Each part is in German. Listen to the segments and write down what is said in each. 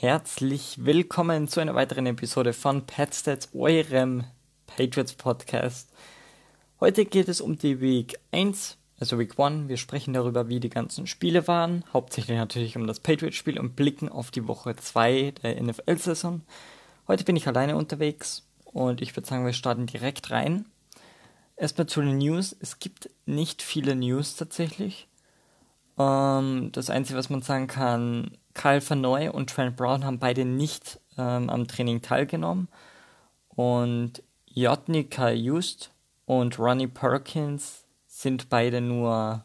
Herzlich willkommen zu einer weiteren Episode von Patstats, eurem Patriots Podcast. Heute geht es um die Week 1, also Week 1. Wir sprechen darüber, wie die ganzen Spiele waren, hauptsächlich natürlich um das Patriots-Spiel und blicken auf die Woche 2 der NFL-Saison. Heute bin ich alleine unterwegs und ich würde sagen, wir starten direkt rein. Erstmal zu den News. Es gibt nicht viele News tatsächlich. Ähm, das Einzige, was man sagen kann, Kyle Vanoy und Trent Brown haben beide nicht ähm, am Training teilgenommen. Und Jotny Kyle Just und Ronnie Perkins sind beide nur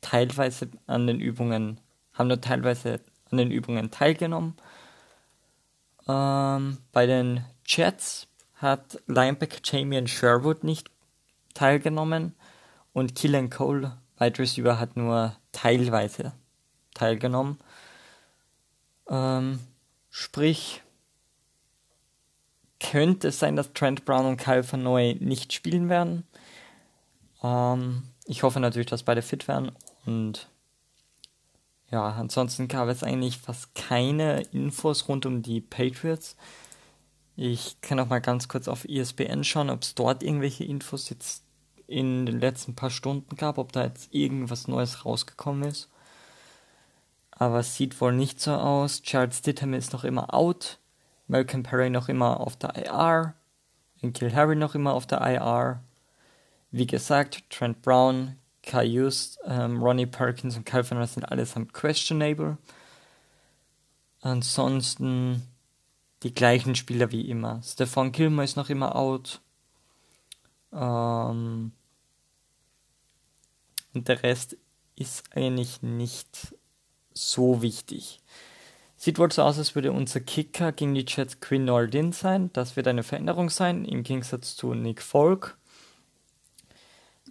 teilweise an den Übungen, haben nur teilweise an den Übungen teilgenommen. Ähm, bei den Jets hat Linebacker Jamian Sherwood nicht teilgenommen und Killen Cole, Wide Receiver, hat nur teilweise teilgenommen. Ähm, sprich, könnte es sein, dass Trent Brown und Kyle Van nicht spielen werden. Ähm, ich hoffe natürlich, dass beide fit werden. Und ja, ansonsten gab es eigentlich fast keine Infos rund um die Patriots. Ich kann auch mal ganz kurz auf ESPN schauen, ob es dort irgendwelche Infos jetzt in den letzten paar Stunden gab, ob da jetzt irgendwas Neues rausgekommen ist. Aber es sieht wohl nicht so aus. Charles Stidham ist noch immer out. Malcolm Perry noch immer auf der IR. Kill Harry noch immer auf der IR. Wie gesagt, Trent Brown, Kai Just, ähm, Ronnie Perkins und Calvin Ross sind allesamt questionable. Ansonsten die gleichen Spieler wie immer. Stefan Gilmore ist noch immer out. Ähm, und der Rest ist eigentlich nicht so wichtig. Sieht wohl so aus, als würde unser Kicker gegen die Jets Quinn Nordin sein. Das wird eine Veränderung sein, im Gegensatz zu Nick Folk.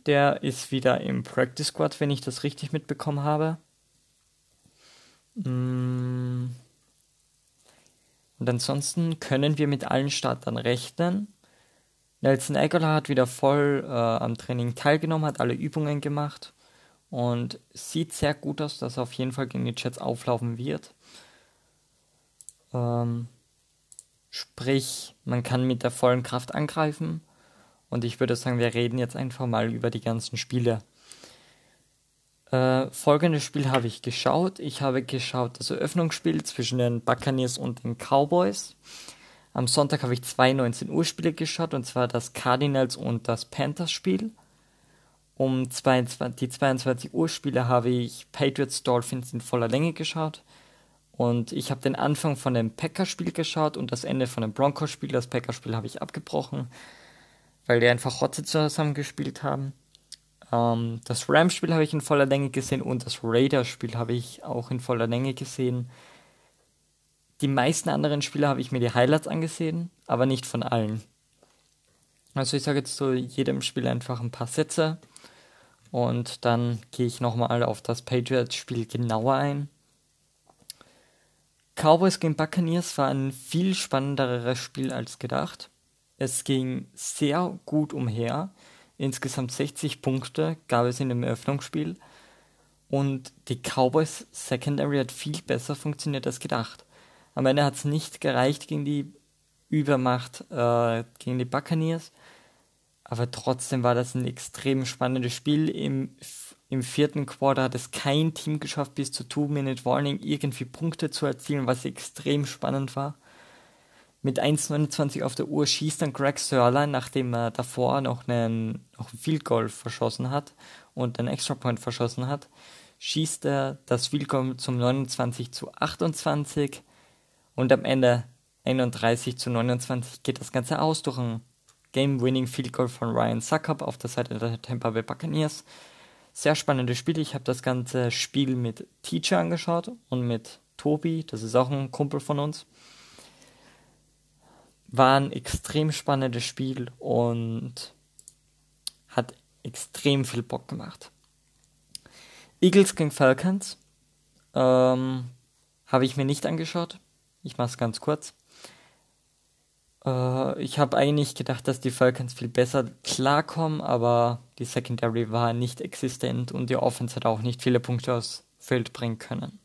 Der ist wieder im Practice Squad, wenn ich das richtig mitbekommen habe. Mm. Und ansonsten können wir mit allen Startern rechnen. Nelson Aguilar hat wieder voll äh, am Training teilgenommen, hat alle Übungen gemacht und sieht sehr gut aus, dass er auf jeden Fall gegen die Jets auflaufen wird. Ähm, sprich, man kann mit der vollen Kraft angreifen und ich würde sagen, wir reden jetzt einfach mal über die ganzen Spiele. Äh, folgendes Spiel habe ich geschaut. Ich habe geschaut das Eröffnungsspiel zwischen den Buccaneers und den Cowboys. Am Sonntag habe ich zwei 19 Uhr Spiele geschaut, und zwar das Cardinals und das Panthers Spiel. Um 22, die 22 Uhr Spiele habe ich Patriots Dolphins in voller Länge geschaut. Und ich habe den Anfang von dem Packers-Spiel geschaut und das Ende von dem Broncos-Spiel. Das Packers-Spiel habe ich abgebrochen, weil die einfach Rotze zusammen gespielt haben. Ähm, das Rams-Spiel habe ich in voller Länge gesehen und das Raiders-Spiel habe ich auch in voller Länge gesehen. Die meisten anderen Spiele habe ich mir die Highlights angesehen, aber nicht von allen. Also ich sage jetzt zu jedem Spiel einfach ein paar Sätze und dann gehe ich nochmal auf das Patriots-Spiel genauer ein. Cowboys gegen Buccaneers war ein viel spannenderes Spiel als gedacht. Es ging sehr gut umher. Insgesamt 60 Punkte gab es in dem Eröffnungsspiel. Und die Cowboys Secondary hat viel besser funktioniert als gedacht. Am Ende hat es nicht gereicht gegen die Übermacht äh, gegen die Buccaneers. Aber trotzdem war das ein extrem spannendes Spiel. Im, Im vierten Quarter hat es kein Team geschafft, bis zu Two-Minute-Warning irgendwie Punkte zu erzielen, was extrem spannend war. Mit 1,29 auf der Uhr schießt dann Greg Sörlein, nachdem er davor noch einen, noch einen Field Goal verschossen hat und einen Extra Point verschossen hat, schießt er das Field Goal zum 29 zu 28 und am Ende 31 zu 29 geht das Ganze aus durch ein Game-Winning Field Goal von Ryan Suckup auf der Seite der Tampa Bay Buccaneers. Sehr spannendes Spiel. Ich habe das ganze Spiel mit Teacher angeschaut und mit Tobi, das ist auch ein Kumpel von uns. War ein extrem spannendes Spiel und hat extrem viel Bock gemacht. Eagles gegen Falcons ähm, habe ich mir nicht angeschaut. Ich mache es ganz kurz. Äh, ich habe eigentlich gedacht, dass die Falcons viel besser klarkommen, aber die Secondary war nicht existent und die Offense hat auch nicht viele Punkte aufs Feld bringen können.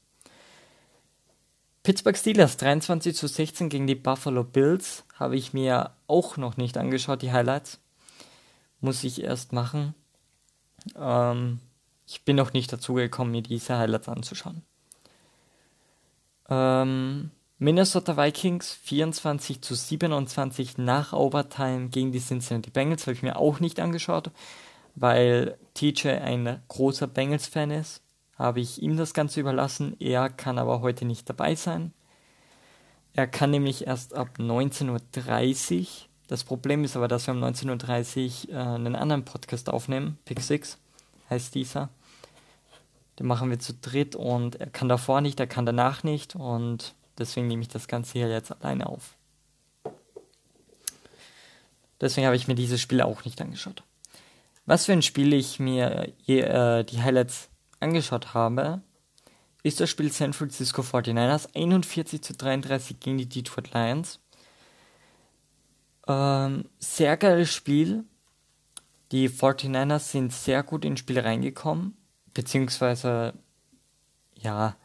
Pittsburgh Steelers 23 zu 16 gegen die Buffalo Bills habe ich mir auch noch nicht angeschaut, die Highlights. Muss ich erst machen. Ähm, ich bin noch nicht dazu gekommen, mir diese Highlights anzuschauen. Ähm, Minnesota Vikings 24 zu 27 nach Overtime gegen die Cincinnati Bengals habe ich mir auch nicht angeschaut, weil TJ ein großer Bengals-Fan ist. Habe ich ihm das Ganze überlassen. Er kann aber heute nicht dabei sein. Er kann nämlich erst ab 19.30 Uhr. Das Problem ist aber, dass wir um 19.30 Uhr äh, einen anderen Podcast aufnehmen. Pick 6 heißt dieser. Den machen wir zu dritt und er kann davor nicht, er kann danach nicht und deswegen nehme ich das Ganze hier jetzt alleine auf. Deswegen habe ich mir dieses Spiel auch nicht angeschaut. Was für ein Spiel ich mir äh, die Highlights angeschaut habe, ist das Spiel San Francisco 49ers 41 zu 33 gegen die Detroit Lions. Ähm, sehr geiles Spiel. Die 49ers sind sehr gut ins Spiel reingekommen beziehungsweise ja,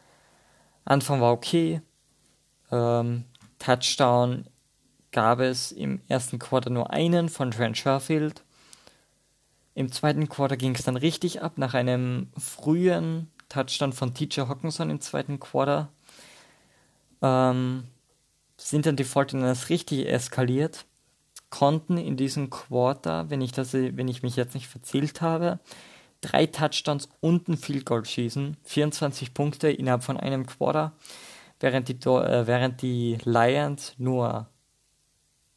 Anfang war okay. Ähm, Touchdown gab es im ersten Quarter nur einen von Trent Sherfield. Im zweiten Quarter ging es dann richtig ab nach einem frühen Touchdown von TJ Hawkinson im zweiten Quarter. Ähm, sind dann die 49ers richtig eskaliert, konnten in diesem Quarter, wenn ich, das, wenn ich mich jetzt nicht verzählt habe, drei Touchdowns und ein Field Goal schießen, 24 Punkte innerhalb von einem Quarter, während die, äh, während die Lions nur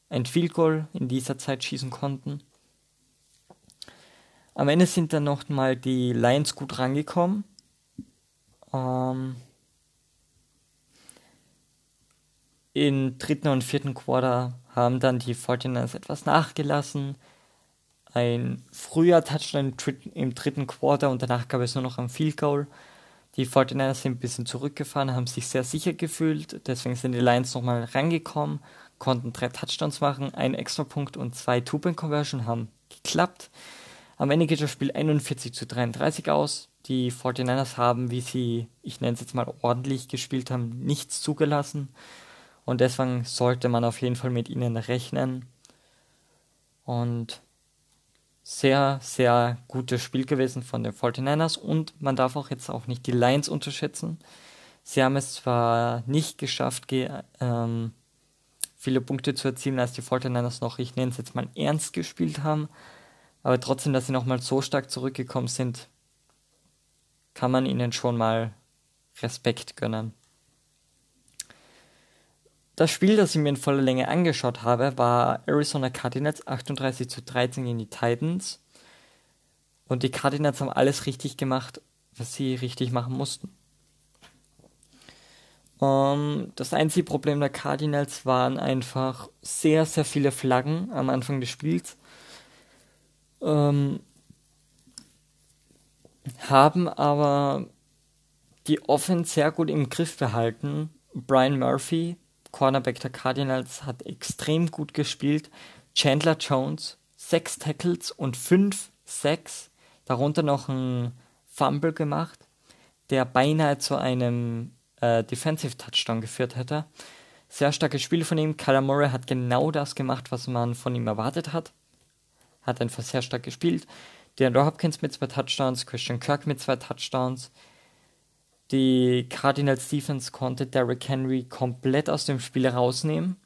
ein Field Goal in dieser Zeit schießen konnten. Am Ende sind dann noch mal die Lions gut rangekommen. Ähm, Im dritten und vierten Quarter haben dann die 49ers etwas nachgelassen ein früher Touchdown im dritten Quarter und danach gab es nur noch ein Field Goal. Die 49ers sind ein bisschen zurückgefahren, haben sich sehr sicher gefühlt, deswegen sind die Lions nochmal rangekommen, konnten drei Touchdowns machen, einen Extrapunkt und zwei Two-Point-Conversion haben geklappt. Am Ende geht das Spiel 41 zu 33 aus. Die 49ers haben, wie sie, ich nenne es jetzt mal ordentlich gespielt haben, nichts zugelassen. Und deswegen sollte man auf jeden Fall mit ihnen rechnen. Und sehr, sehr gutes Spiel gewesen von den 49ers und man darf auch jetzt auch nicht die Lions unterschätzen. Sie haben es zwar nicht geschafft, ähm, viele Punkte zu erzielen, als die 49ers noch, ich nenne es jetzt mal ernst gespielt haben, aber trotzdem, dass sie nochmal so stark zurückgekommen sind, kann man ihnen schon mal Respekt gönnen. Das Spiel, das ich mir in voller Länge angeschaut habe, war Arizona Cardinals 38 zu 13 gegen die Titans. Und die Cardinals haben alles richtig gemacht, was sie richtig machen mussten. Um, ähm, das einzige Problem der Cardinals waren einfach sehr, sehr viele Flaggen am Anfang des Spiels. Um, ähm, haben aber die Offense sehr gut im Griff behalten. Brian Murphy Cornerback der Cardinals hat extrem gut gespielt. Chandler Jones, sechs Tackles und fünf Sacks, darunter noch ein Fumble gemacht, der beinahe zu einem äh, Defensive Touchdown geführt hätte. Sehr starkes Spiel von ihm. Kyler Murray hat genau das gemacht, was man von ihm erwartet hat. Hat einfach sehr stark gespielt. DeAndre Hopkins mit zwei Touchdowns, Christian Kirk mit zwei Touchdowns. Die Cardinals Defense konnte Derrick Henry komplett aus dem Spiel rausnehmen.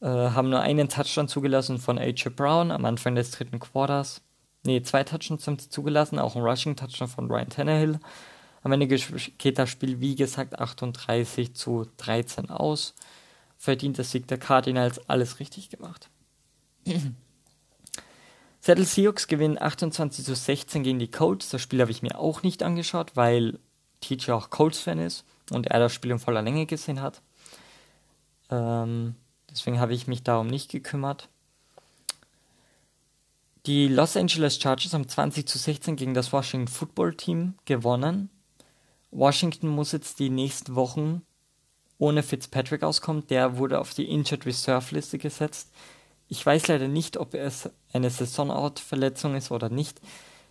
Äh, haben nur einen Touchdown zugelassen von AJ Brown am Anfang des dritten Quarters. Ne, zwei Touchdowns haben sie zugelassen, auch ein Rushing Touchdown von Ryan Tannehill. Am Ende geht das Spiel, wie gesagt, 38 zu 13 aus. Verdient das Sieg der Cardinals, alles richtig gemacht. Seattle Seahawks gewinnen 28 zu 16 gegen die Colts. Das Spiel habe ich mir auch nicht angeschaut, weil TJ auch Colts-Fan ist und er das Spiel in voller Länge gesehen hat. Ähm, deswegen habe ich mich darum nicht gekümmert. Die Los Angeles Chargers haben 20 zu 16 gegen das Washington Football Team gewonnen. Washington muss jetzt die nächsten Wochen ohne Fitzpatrick auskommen. Der wurde auf die Injured Reserve Liste gesetzt. Ich weiß leider nicht, ob es eine Saisonout-Verletzung ist oder nicht.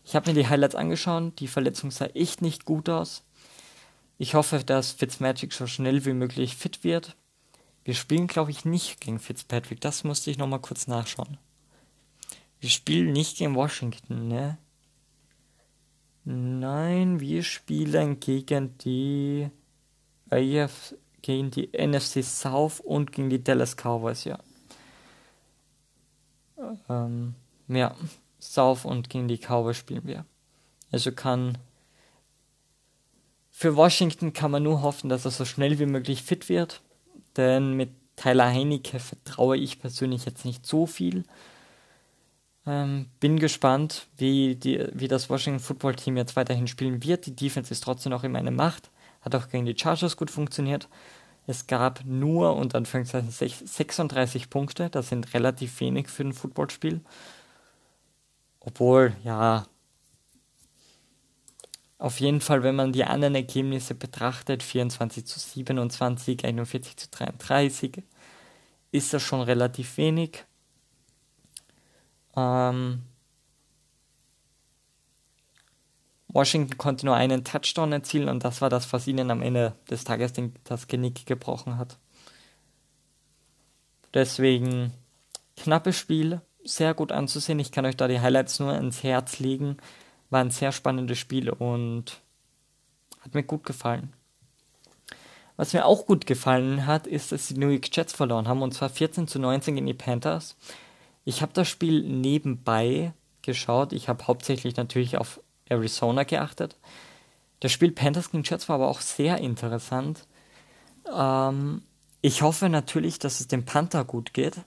Ich habe mir die Highlights angeschaut. Die Verletzung sah echt nicht gut aus. Ich hoffe, dass Fitzmagic so schnell wie möglich fit wird. Wir spielen, glaube ich, nicht gegen Fitzpatrick. Das musste ich nochmal kurz nachschauen. Wir spielen nicht gegen Washington, ne? Nein, wir spielen gegen die AF, gegen die NFC South und gegen die Dallas Cowboys, ja. Ähm, ja, South und gegen die Cowboys spielen wir. Also kann für Washington kann man nur hoffen, dass er so schnell wie möglich fit wird, denn mit Tyler Heinecke vertraue ich persönlich jetzt nicht so viel. Ähm, bin gespannt, wie, die, wie das Washington Football Team jetzt weiterhin spielen wird. Die Defense ist trotzdem noch in meiner Macht. Hat auch gegen die Chargers gut funktioniert. Es gab nur unter Anführungszeichen 36 Punkte. Das sind relativ wenig für ein Footballspiel. Obwohl, ja, auf jeden Fall, wenn man die anderen Ergebnisse betrachtet, 24 zu 27, 41 zu 33, ist das schon relativ wenig. Ähm, Washington konnte nur einen Touchdown erzielen und das war das, was ihnen am Ende des Tages den, das Genick gebrochen hat. Deswegen knappes Spiel, sehr gut anzusehen. Ich kann euch da die Highlights nur ins Herz legen. War ein sehr spannendes Spiel und hat mir gut gefallen. Was mir auch gut gefallen hat, ist, dass die New York Jets verloren haben und zwar 14 zu 19 gegen die Panthers. Ich habe das Spiel nebenbei geschaut. Ich habe hauptsächlich natürlich auf Arizona geachtet. Das Spiel Panthers gegen Jets war aber auch sehr interessant. Ähm, ich hoffe natürlich, dass es dem Panther gut geht.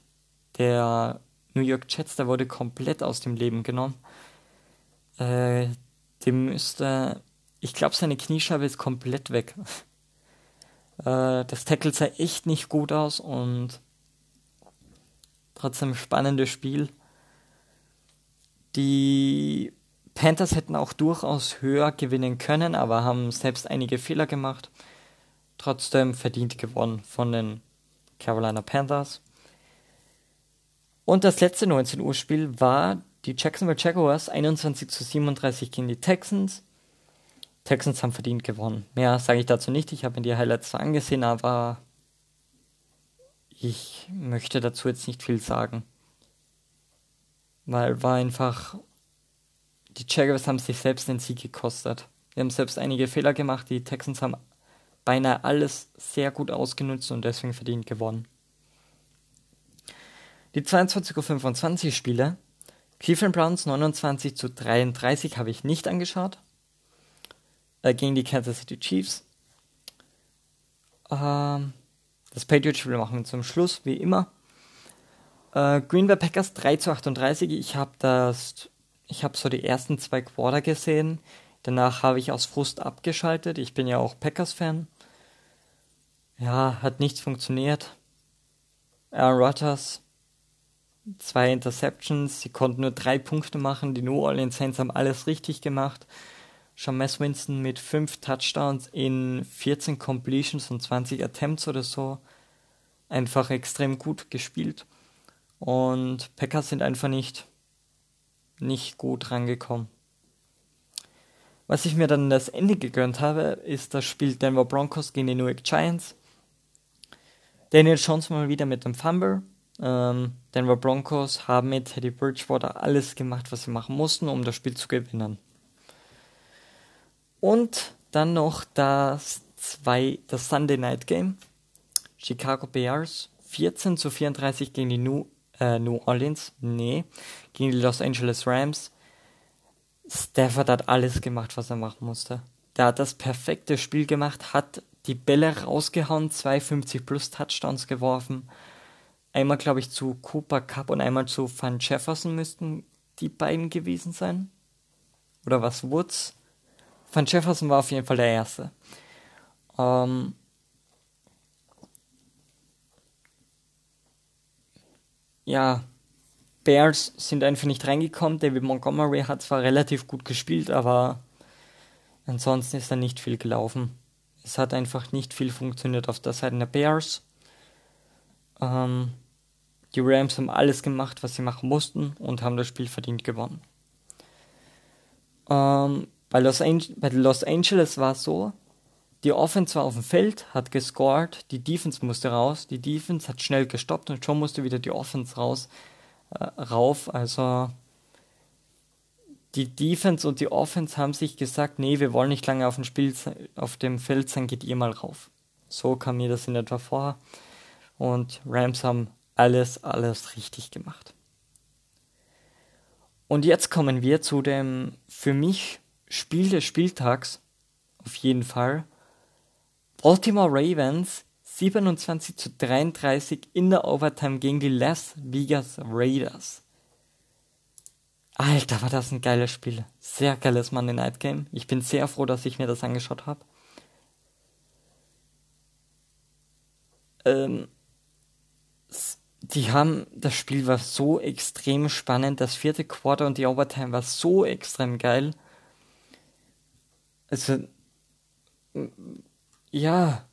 Der New York Jets, der wurde komplett aus dem Leben genommen. Äh, dem müsste, ich glaube, seine Kniescheibe ist komplett weg. äh, das Tackle sah echt nicht gut aus und Trotzdem spannendes Spiel. Die Panthers hätten auch durchaus höher gewinnen können, aber haben selbst einige Fehler gemacht. Trotzdem verdient gewonnen von den Carolina Panthers. Und das letzte 19 Uhr Spiel war die Jacksonville Jaguars 21 zu 37 gegen die Texans. Texans haben verdient gewonnen. Mehr sage ich dazu nicht. Ich habe mir die Highlights zwar angesehen, aber ich möchte dazu jetzt nicht viel sagen. Weil war einfach. Die Jaguars haben sich selbst den Sieg gekostet. Die haben selbst einige Fehler gemacht. Die Texans haben beinahe alles sehr gut ausgenutzt und deswegen verdient gewonnen. Die 22.25 Uhr Spiele. Cleveland Browns 29 zu 33 habe ich nicht angeschaut. Äh, gegen die Kansas City Chiefs. Ähm, das Patriots-Spiel machen wir zum Schluss, wie immer. Äh, Green Bay Packers 3 zu 38. Ich habe das, ich habe so die ersten zwei Quarter gesehen. Danach habe ich aus Frust abgeschaltet. Ich bin ja auch Packers-Fan. Ja, hat nichts funktioniert. Aaron Rodgers, zwei Interceptions. Sie konnten nur drei Punkte machen. Die New Orleans Saints haben alles richtig gemacht. James Winston mit 5 Touchdowns in 14 Completions und 20 Attempts oder so einfach extrem gut gespielt. Und Packers sind einfach nicht, nicht gut rangekommen. Was ich mir dann das Ende gegönnt habe, ist das Spiel Denver Broncos gegen die New York Giants. Daniel Jones mal wieder mit dem Fumble. Ähm, Denver Broncos haben mit Teddy Bridgewater alles gemacht, was sie machen mussten, um das Spiel zu gewinnen. Und dann noch das, zwei, das Sunday Night Game. Chicago Bears 14 zu 34 gegen die New, äh, New Orleans, nee, gegen die Los Angeles Rams. Stafford hat alles gemacht, was er machen musste. Der hat das perfekte Spiel gemacht, hat die Bälle rausgehauen, 250 plus Touchdowns geworfen. Einmal, glaube ich, zu Cooper Cup und einmal zu Van Jefferson müssten die beiden gewesen sein. Oder was, Woods? Van Jefferson war auf jeden Fall der Erste. Ähm, ja, Bears sind einfach nicht reingekommen. David Montgomery hat zwar relativ gut gespielt, aber ansonsten ist da nicht viel gelaufen. Es hat einfach nicht viel funktioniert auf der Seite der Bears. Ähm, die Rams haben alles gemacht, was sie machen mussten und haben das Spiel verdient gewonnen. Ähm, bei Los, bei Los Angeles war es so, die Offense war auf dem Feld, hat gescored, die Defense musste raus, die Defense hat schnell gestoppt und schon musste wieder die Offense raus, äh, rauf. Also die Defense und die Offense haben sich gesagt, nee, wir wollen nicht lange auf dem Spiel auf dem Feld sein, geht ihr mal rauf. So kam mir das in etwa vor. Und Rams haben alles, alles richtig gemacht. Und jetzt kommen wir zu dem für mich Spiel des Spieltags. Auf jeden Fall. Baltimore Ravens 27 zu 33 in der Overtime gegen die Las Vegas Raiders. Alter, war das ein geiles Spiel. Sehr geiles Monday Night Game. Ich bin sehr froh, dass ich mir das angeschaut habe. Ähm, die haben, das Spiel war so extrem spannend. Das vierte Quarter und die Overtime war so extrem geil. Also, ja,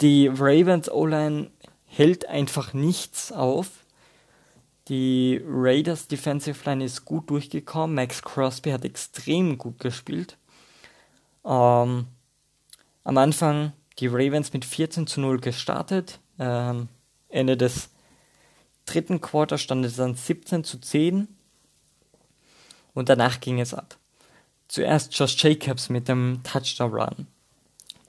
die Ravens O-Line hält einfach nichts auf. Die Raiders Defensive Line ist gut durchgekommen. Max Crosby hat extrem gut gespielt. Ähm, am Anfang die Ravens mit 14 zu 0 gestartet. Ähm, Ende des dritten Quarters stand es dann 17 zu 10. Und danach ging es ab. Zuerst Josh Jacobs mit dem Touchdown Run.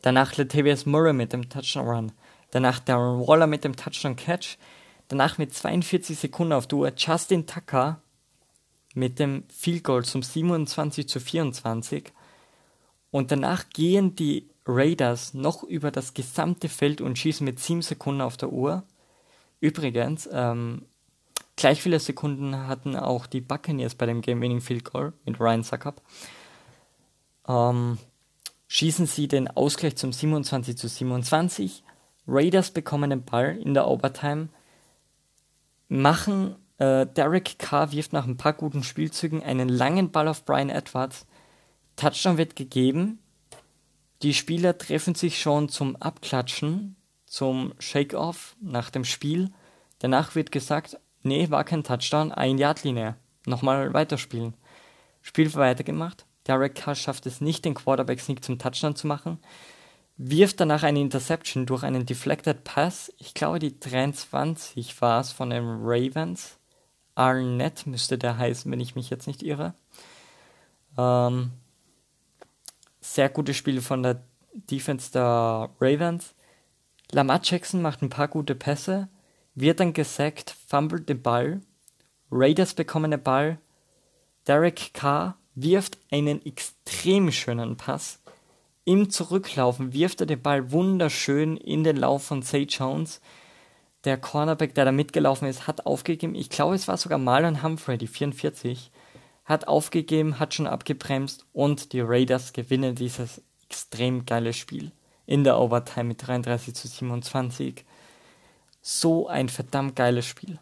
Danach Latavius Murray mit dem Touchdown Run. Danach Darren Waller mit dem Touchdown Catch. Danach mit 42 Sekunden auf Uhr Justin Tucker mit dem Field Goal zum 27 zu 24. Und danach gehen die Raiders noch über das gesamte Feld und schießen mit 7 Sekunden auf der Uhr. Übrigens, ähm, gleich viele Sekunden hatten auch die Buccaneers bei dem Game-Winning Field Goal mit Ryan Suckup. Ähm, schießen sie den Ausgleich zum 27 zu 27. Raiders bekommen den Ball in der Overtime, machen äh, Derek Carr wirft nach ein paar guten Spielzügen einen langen Ball auf Brian Edwards. Touchdown wird gegeben. Die Spieler treffen sich schon zum Abklatschen, zum Shake-Off nach dem Spiel. Danach wird gesagt, nee, war kein Touchdown, ein Yard Linie. Nochmal weiterspielen. Spiel weitergemacht. Derek Carr schafft es nicht, den Quarterback-Sneak zum Touchdown zu machen. Wirft danach eine Interception durch einen Deflected Pass. Ich glaube, die 23 war es von den Ravens. Arnett müsste der heißen, wenn ich mich jetzt nicht irre. Ähm, sehr gutes Spiel von der Defense der Ravens. Lamar Jackson macht ein paar gute Pässe, wird dann gesackt, fummelt den Ball. Raiders bekommen den Ball. Derek Carr wirft einen extrem schönen Pass. Im Zurücklaufen wirft er den Ball wunderschön in den Lauf von Zay Jones. Der Cornerback, der da mitgelaufen ist, hat aufgegeben. Ich glaube, es war sogar Marlon Humphrey, die 44. Hat aufgegeben, hat schon abgebremst und die Raiders gewinnen dieses extrem geile Spiel. In der Overtime mit 33 zu 27. So ein verdammt geiles Spiel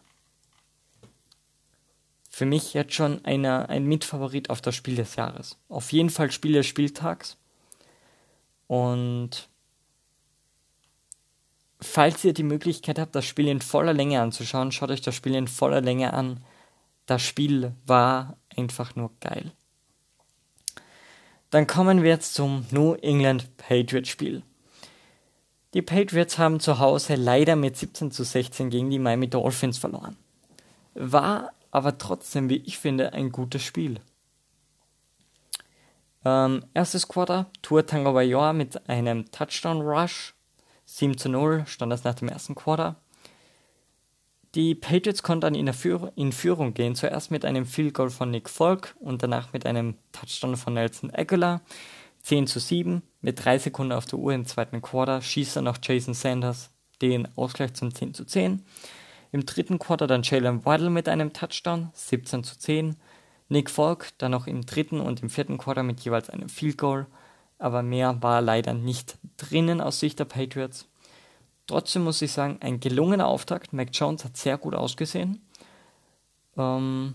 für mich jetzt schon einer, ein Mitfavorit auf das Spiel des Jahres. Auf jeden Fall Spiel des Spieltags. Und falls ihr die Möglichkeit habt, das Spiel in voller Länge anzuschauen, schaut euch das Spiel in voller Länge an. Das Spiel war einfach nur geil. Dann kommen wir jetzt zum New England Patriots Spiel. Die Patriots haben zu Hause leider mit 17 zu 16 gegen die Miami Dolphins verloren. War aber trotzdem, wie ich finde, ein gutes Spiel. Ähm, erstes Quarter, Tour Tango Bayor mit einem Touchdown Rush. 7 zu 0 stand das nach dem ersten Quarter. Die Patriots konnten in, Führ in Führung gehen, zuerst mit einem Field Goal von Nick Folk und danach mit einem Touchdown von Nelson Aguilar. 10 zu 7, mit 3 Sekunden auf der Uhr im zweiten Quarter schießt dann noch Jason Sanders den Ausgleich zum 10 zu 10. Im dritten Quarter dann Jalen Waddle mit einem Touchdown, 17 zu 10. Nick Falk dann noch im dritten und im vierten Quarter mit jeweils einem Field Goal, aber mehr war leider nicht drinnen aus Sicht der Patriots. Trotzdem muss ich sagen, ein gelungener Auftakt. Mac Jones hat sehr gut ausgesehen. Ähm,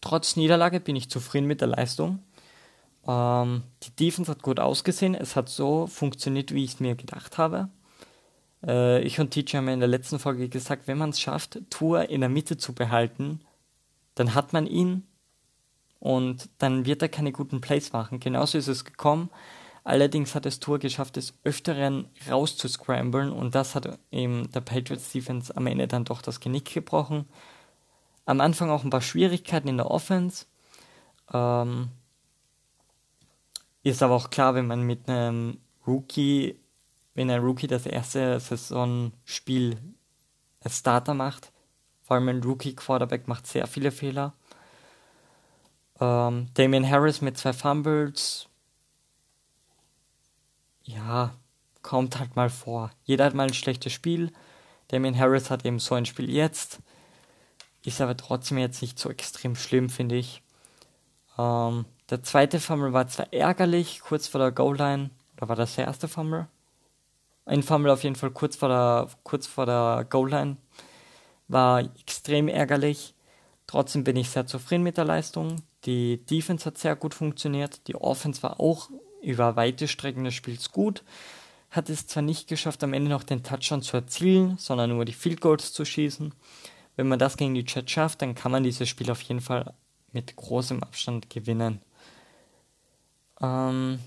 trotz Niederlage bin ich zufrieden mit der Leistung. Ähm, die Defense hat gut ausgesehen. Es hat so funktioniert, wie ich es mir gedacht habe. Äh, ich und TJ haben in der letzten Folge gesagt, wenn man es schafft, Tour in der Mitte zu behalten, dann hat man ihn und dann wird er keine guten Plays machen. Genauso ist es gekommen. Allerdings hat es Tour geschafft, des Öfteren rauszuscramblen und das hat eben der Patriots Defense am Ende dann doch das Genick gebrochen. Am Anfang auch ein paar Schwierigkeiten in der Offense. Ähm, ist aber auch klar, wenn man mit einem Rookie, wenn ein Rookie das erste Saisonspiel als Starter macht, vor allem ein Rookie-Quarterback macht sehr viele Fehler. Ähm, Damian Harris mit zwei Fumbles. Ja, kommt halt mal vor. Jeder hat mal ein schlechtes Spiel. Damian Harris hat eben so ein Spiel jetzt. Ist aber trotzdem jetzt nicht so extrem schlimm, finde ich. Ähm, der zweite Fumble war zwar ärgerlich, kurz vor der Goal-Line. Oder war das der erste Fumble? Ein Fumble auf jeden Fall kurz vor der, kurz vor der Goal-Line. War extrem ärgerlich. Trotzdem bin ich sehr zufrieden mit der Leistung. Die Defense hat sehr gut funktioniert. Die Offense war auch über weite Strecken des Spiels gut. Hat es zwar nicht geschafft, am Ende noch den Touchdown zu erzielen, sondern nur die Field Goals zu schießen. Wenn man das gegen die Jets schafft, dann kann man dieses Spiel auf jeden Fall mit großem Abstand gewinnen. Ähm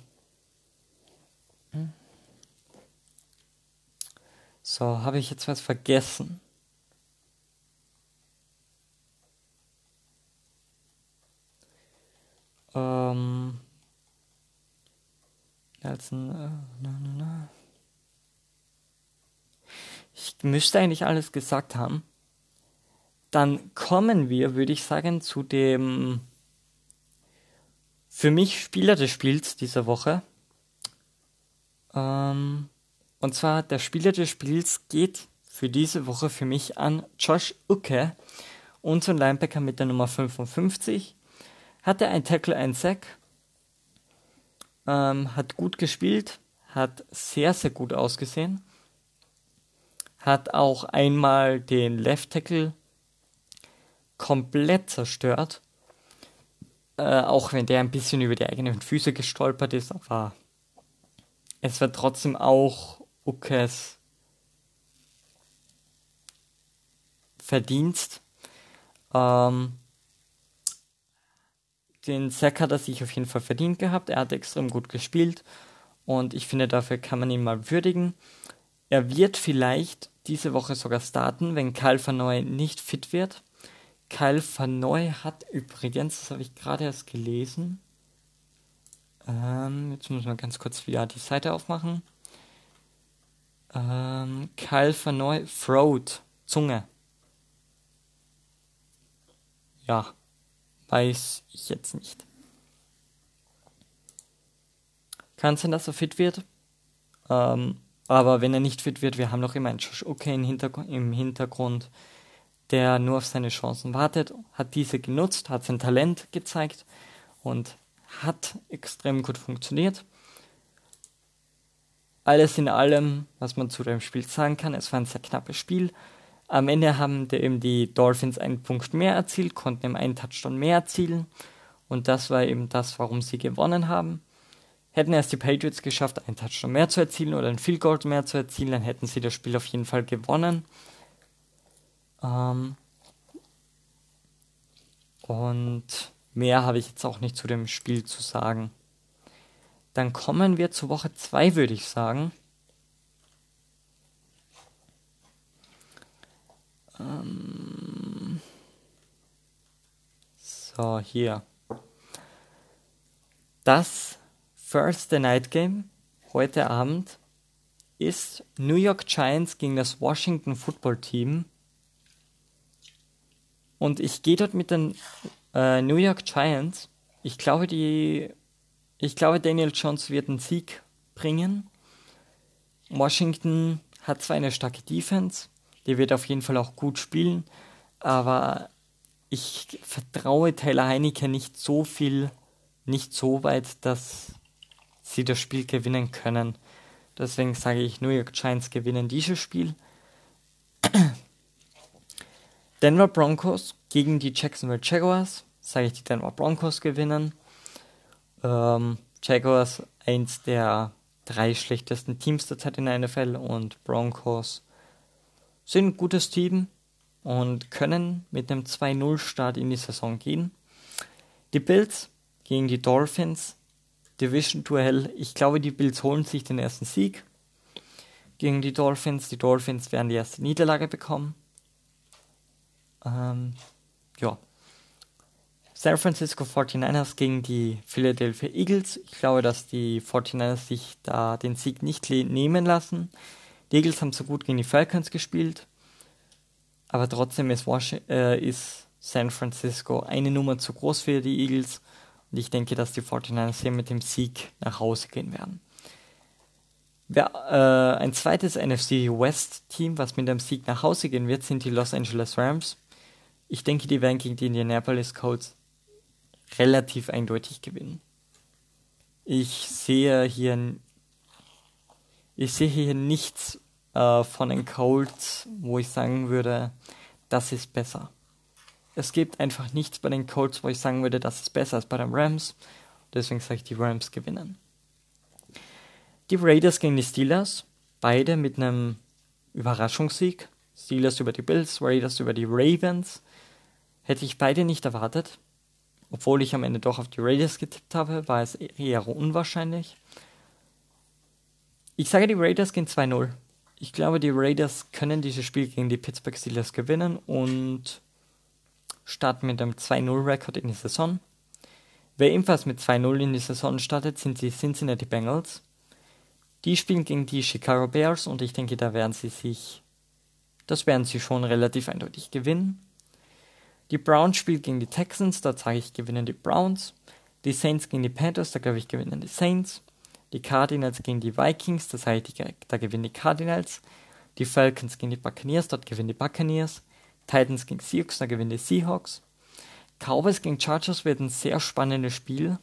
so, habe ich jetzt was vergessen? Ähm Nelson, äh, na, na, na. Ich müsste eigentlich alles gesagt haben. Dann kommen wir, würde ich sagen, zu dem für mich Spieler des Spiels dieser Woche. Ähm, und zwar der Spieler des Spiels geht für diese Woche für mich an Josh Uke, unseren Linebacker mit der Nummer 55. Hatte ein Tackle, ein Sack, ähm, hat gut gespielt, hat sehr, sehr gut ausgesehen, hat auch einmal den Left Tackle komplett zerstört äh, auch wenn der ein bisschen über die eigenen Füße gestolpert ist, aber es war trotzdem auch Ukes Verdienst. Ähm, den Sack hat er sich auf jeden Fall verdient gehabt. Er hat extrem gut gespielt und ich finde, dafür kann man ihn mal würdigen. Er wird vielleicht diese Woche sogar starten, wenn Kyle Verneu nicht fit wird. Kyle Vanoy hat übrigens, das habe ich gerade erst gelesen. Ähm, jetzt muss man ganz kurz wieder die Seite aufmachen. Ähm, Kyle Vanoy, Throat, Zunge. Ja, weiß ich jetzt nicht. Kann sein, dass er fit wird. Ähm, aber wenn er nicht fit wird, wir haben noch immer einen Josh Okay im Hintergrund der nur auf seine Chancen wartet, hat diese genutzt, hat sein Talent gezeigt und hat extrem gut funktioniert. Alles in allem, was man zu dem Spiel sagen kann, es war ein sehr knappes Spiel. Am Ende haben eben die Dolphins einen Punkt mehr erzielt, konnten eben einen Touchdown mehr erzielen. Und das war eben das, warum sie gewonnen haben. Hätten erst die Patriots geschafft, einen Touchdown mehr zu erzielen oder ein Field Goal mehr zu erzielen, dann hätten sie das Spiel auf jeden Fall gewonnen. Ähm, und mehr habe ich jetzt auch nicht zu dem Spiel zu sagen. Dann kommen wir zu Woche 2, würde ich sagen. Ähm, so, hier. Das Thursday Night Game heute Abend ist New York Giants gegen das Washington Football Team. Und ich gehe dort mit den äh, New York Giants. Ich glaube, die, ich glaube, Daniel Jones wird einen Sieg bringen. Washington hat zwar eine starke Defense, die wird auf jeden Fall auch gut spielen, aber ich vertraue Taylor Heineke nicht so viel, nicht so weit, dass sie das Spiel gewinnen können. Deswegen sage ich, New York Giants gewinnen dieses Spiel. Denver Broncos gegen die Jacksonville Jaguars. Sage ich, die Denver Broncos gewinnen. Ähm, Jaguars eins der drei schlechtesten Teams derzeit in der NFL und Broncos sind ein gutes Team und können mit einem 2-0-Start in die Saison gehen. Die Bills gegen die Dolphins. Division-Duell. Ich glaube, die Bills holen sich den ersten Sieg gegen die Dolphins. Die Dolphins werden die erste Niederlage bekommen. Ähm, ja. San Francisco 49ers gegen die Philadelphia Eagles. Ich glaube, dass die 49ers sich da den Sieg nicht nehmen lassen. Die Eagles haben so gut gegen die Falcons gespielt. Aber trotzdem ist, äh, ist San Francisco eine Nummer zu groß für die Eagles. Und ich denke, dass die 49ers hier mit dem Sieg nach Hause gehen werden. Wer, äh, ein zweites NFC West Team, was mit dem Sieg nach Hause gehen wird, sind die Los Angeles Rams. Ich denke, die werden gegen die Indianapolis Colts relativ eindeutig gewinnen. Ich sehe hier, ich sehe hier nichts äh, von den Colts, wo ich sagen würde, das ist besser. Es gibt einfach nichts bei den Colts, wo ich sagen würde, das ist besser als bei den Rams. Deswegen sage ich, die Rams gewinnen. Die Raiders gegen die Steelers, beide mit einem Überraschungssieg. Steelers über die Bills, Raiders über die Ravens. Hätte ich beide nicht erwartet. Obwohl ich am Ende doch auf die Raiders getippt habe, war es eher unwahrscheinlich. Ich sage, die Raiders gehen 2-0. Ich glaube, die Raiders können dieses Spiel gegen die Pittsburgh Steelers gewinnen und starten mit einem 2-0-Rekord in die Saison. Wer ebenfalls mit 2-0 in die Saison startet, sind die Cincinnati Bengals. Die spielen gegen die Chicago Bears und ich denke, da werden sie sich, das werden sie schon relativ eindeutig gewinnen. Die Browns spielen gegen die Texans, da sage ich, gewinnen die Browns. Die Saints gegen die Panthers, da glaube ich, gewinnen die Saints. Die Cardinals gegen die Vikings, das heißt, da gewinnen die Cardinals. Die Falcons gegen die Buccaneers, dort gewinnen die Buccaneers. Titans gegen Seahawks, da gewinnen die Seahawks. Cowboys gegen Chargers wird ein sehr spannendes Spiel.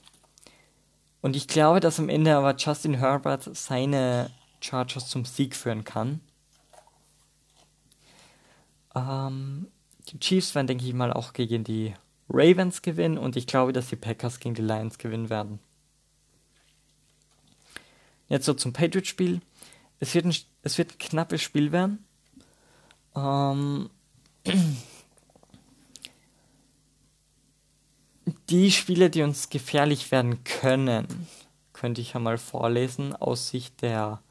Und ich glaube, dass am Ende aber Justin Herbert seine Chargers zum Sieg führen kann. Ähm, die Chiefs werden, denke ich mal, auch gegen die Ravens gewinnen und ich glaube, dass die Packers gegen die Lions gewinnen werden. Jetzt so zum Patriots-Spiel. Es wird, ein, es wird ein knappes Spiel werden. Ähm, die Spiele, die uns gefährlich werden können, könnte ich ja mal vorlesen aus Sicht der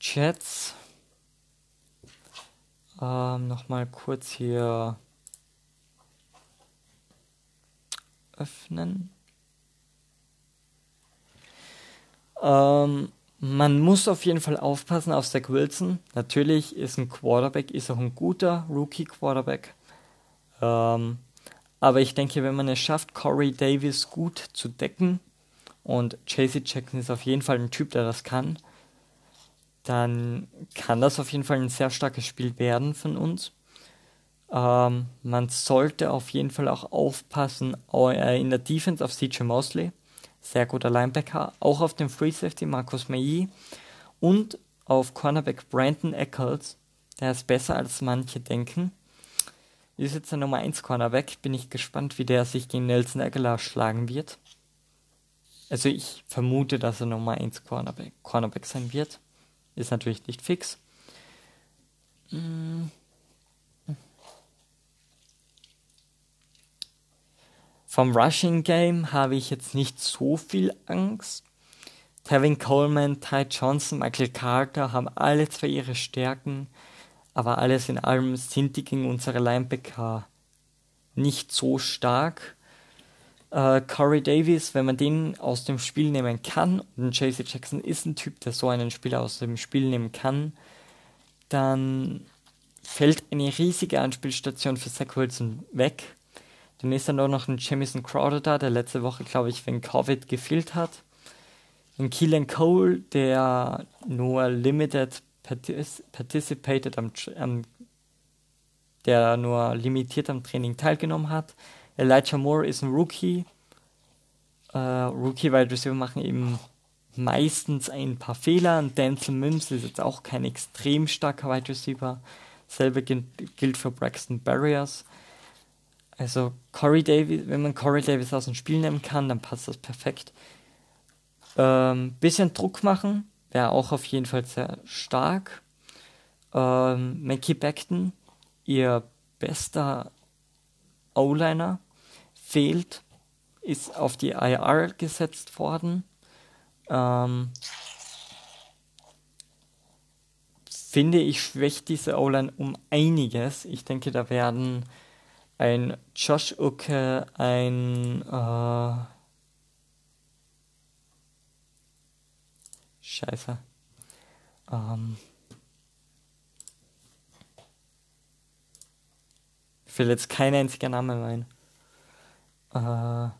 Jets. Ähm, Nochmal kurz hier öffnen. Ähm, man muss auf jeden Fall aufpassen auf Zach Wilson. Natürlich ist ein Quarterback, ist auch ein guter Rookie-Quarterback. Ähm, aber ich denke, wenn man es schafft, Corey Davis gut zu decken, und JC Jackson ist auf jeden Fall ein Typ, der das kann, dann kann das auf jeden Fall ein sehr starkes Spiel werden von uns. Ähm, man sollte auf jeden Fall auch aufpassen in der Defense auf CJ Mosley, sehr guter Linebacker, auch auf dem Free Safety Markus Mei und auf Cornerback Brandon Eccles, der ist besser als manche denken. Ist jetzt der Nummer 1 Cornerback, bin ich gespannt, wie der sich gegen Nelson Aguilar schlagen wird. Also ich vermute, dass er Nummer 1 Cornerback, Cornerback sein wird. Ist natürlich nicht fix. Vom Rushing Game habe ich jetzt nicht so viel Angst. Tevin Coleman, Ty Johnson, Michael Carter haben alle zwar ihre Stärken, aber alles in allem sind die gegen unsere Linebacker nicht so stark. Äh, Corey Davis, wenn man den aus dem Spiel nehmen kann, und JC Jackson ist ein Typ, der so einen Spieler aus dem Spiel nehmen kann, dann fällt eine riesige Anspielstation für Zach Wilson weg. Ist dann auch noch ein Jamison Crowder da, der letzte Woche, glaube ich, wegen Covid gefehlt hat. Ein Keelan Cole, der nur limited partic participated am, am der nur limitiert am Training teilgenommen hat. Elijah Moore ist ein Rookie. Äh, Rookie Wide Receiver machen eben meistens ein paar Fehler. Und Denzel Mims ist jetzt auch kein extrem starker Wide Receiver. Selbe gilt für Braxton Barriers. Also Corey Davis, wenn man Corey Davis aus dem Spiel nehmen kann, dann passt das perfekt. Ähm, bisschen Druck machen wäre auch auf jeden Fall sehr stark. Ähm, Mackie Beckton, ihr bester O-Liner, fehlt ist auf die IR gesetzt worden. Ähm, finde ich, schwächt diese O-Line um einiges. Ich denke, da werden ein Josh Uke, ein äh, Scheiße. Ähm, ich will jetzt kein einziger Name mein. Äh,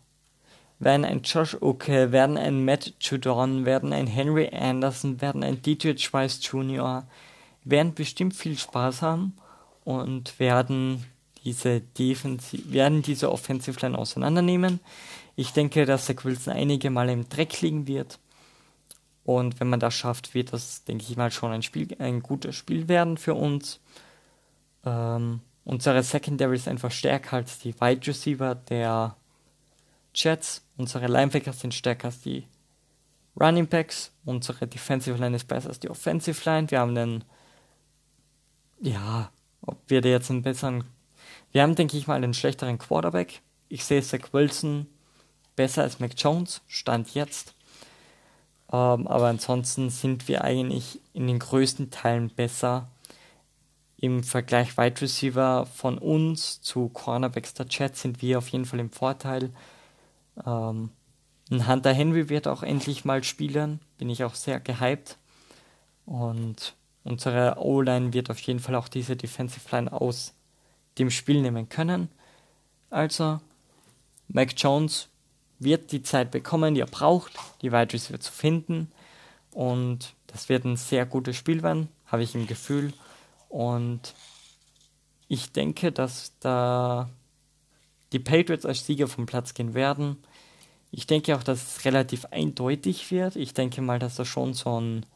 werden ein Josh Uke, werden ein Matt Judon, werden ein Henry Anderson, werden ein Dietrich Schweiß Jr., werden bestimmt viel Spaß haben und werden diese Defensive, werden diese Offensive Line auseinandernehmen. Ich denke, dass Zach Wilson einige Male im Dreck liegen wird. Und wenn man das schafft, wird das, denke ich mal, schon ein Spiel, ein gutes Spiel werden für uns. Ähm, unsere Secondary ist einfach stärker als die Wide Receiver der Jets. Unsere Linebacker sind stärker als die Running Backs. Unsere Defensive Line ist besser als die Offensive Line. Wir haben einen, ja, ob wir da jetzt einen besseren, wir haben, denke ich mal, einen schlechteren Quarterback. Ich sehe Zach Wilson besser als Mac Jones, Stand jetzt. Ähm, aber ansonsten sind wir eigentlich in den größten Teilen besser. Im Vergleich Wide Receiver von uns zu Cornerbacks der Chat sind wir auf jeden Fall im Vorteil. Ähm, ein Hunter Henry wird auch endlich mal spielen, bin ich auch sehr gehypt. Und unsere O-Line wird auf jeden Fall auch diese Defensive Line aus dem Spiel nehmen können. Also, Mac Jones wird die Zeit bekommen, die er braucht, die Wide Receiver zu finden. Und das wird ein sehr gutes Spiel werden, habe ich im Gefühl. Und ich denke, dass da die Patriots als Sieger vom Platz gehen werden. Ich denke auch, dass es relativ eindeutig wird. Ich denke mal, dass da schon so ein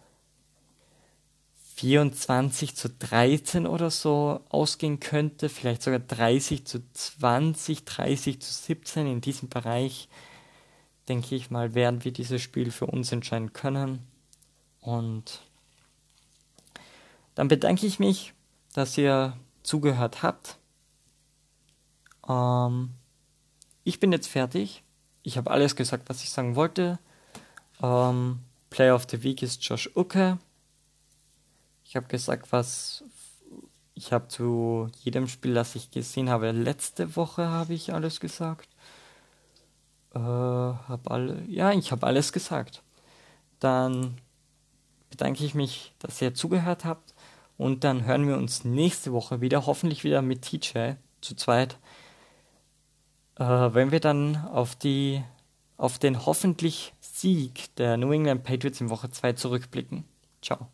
24 zu 13 oder so ausgehen könnte. Vielleicht sogar 30 zu 20, 30 zu 17 in diesem Bereich denke ich mal, werden wir dieses Spiel für uns entscheiden können. Und dann bedanke ich mich, dass ihr zugehört habt. Ähm, ich bin jetzt fertig. Ich habe alles gesagt, was ich sagen wollte. Ähm, Player of the Week ist Josh Ucke. Ich habe gesagt, was ich habe zu jedem Spiel, das ich gesehen habe, letzte Woche habe ich alles gesagt. Äh, hab alle, ja, ich habe alles gesagt. Dann bedanke ich mich, dass ihr zugehört habt. Und dann hören wir uns nächste Woche wieder, hoffentlich wieder mit TJ zu zweit. Äh, wenn wir dann auf die, auf den hoffentlich Sieg der New England Patriots in Woche 2 zurückblicken. Ciao.